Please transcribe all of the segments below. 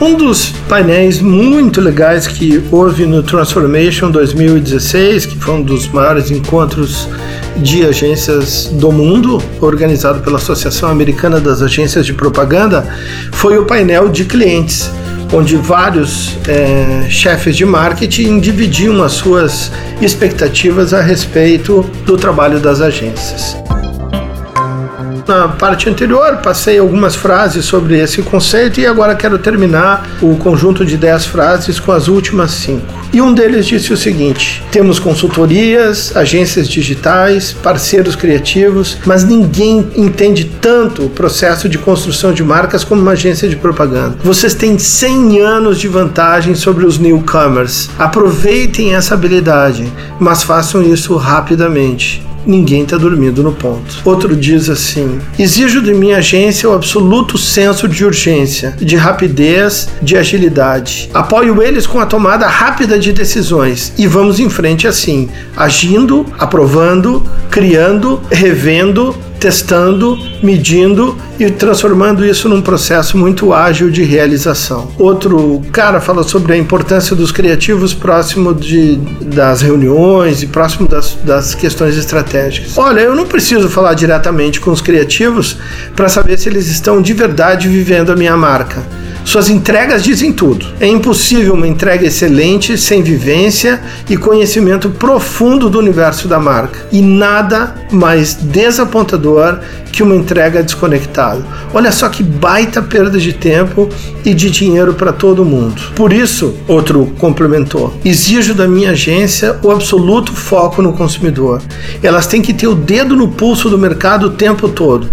Um dos painéis muito legais que houve no Transformation 2016, que foi um dos maiores encontros de agências do mundo, organizado pela Associação Americana das Agências de Propaganda, foi o painel de clientes, onde vários é, chefes de marketing dividiam as suas expectativas a respeito do trabalho das agências na parte anterior, passei algumas frases sobre esse conceito e agora quero terminar o conjunto de 10 frases com as últimas cinco. E um deles disse o seguinte: temos consultorias, agências digitais, parceiros criativos, mas ninguém entende tanto o processo de construção de marcas como uma agência de propaganda. Vocês têm 100 anos de vantagem sobre os newcomers. Aproveitem essa habilidade, mas façam isso rapidamente ninguém está dormindo no ponto. Outro diz assim: exijo de minha agência o absoluto senso de urgência, de rapidez, de agilidade. Apoio eles com a tomada rápida de decisões e vamos em frente assim, agindo, aprovando, criando, revendo, testando, medindo e transformando isso num processo muito ágil de realização. Outro cara fala sobre a importância dos criativos próximo de, das reuniões e próximo das, das questões estratégicas. Olha, eu não preciso falar diretamente com os criativos para saber se eles estão de verdade vivendo a minha marca. Suas entregas dizem tudo. É impossível uma entrega excelente sem vivência e conhecimento profundo do universo da marca. E nada mais desapontador que uma entrega desconectada. Olha só que baita perda de tempo e de dinheiro para todo mundo. Por isso, outro complementou, exijo da minha agência o absoluto foco no consumidor. Elas têm que ter o dedo no pulso do mercado o tempo todo.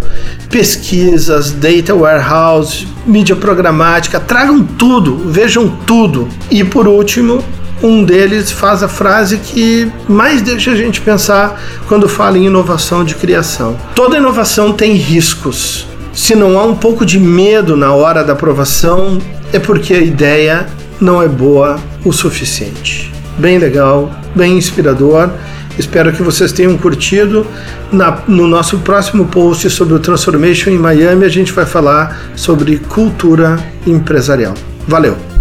Pesquisas, data warehouse, mídia programática, tragam tudo, vejam tudo. E por último, um deles faz a frase que mais deixa a gente pensar quando fala em inovação de criação. Toda inovação tem riscos. Se não há um pouco de medo na hora da aprovação, é porque a ideia não é boa o suficiente. Bem legal, bem inspirador. Espero que vocês tenham curtido. Na, no nosso próximo post sobre o Transformation em Miami, a gente vai falar sobre cultura empresarial. Valeu!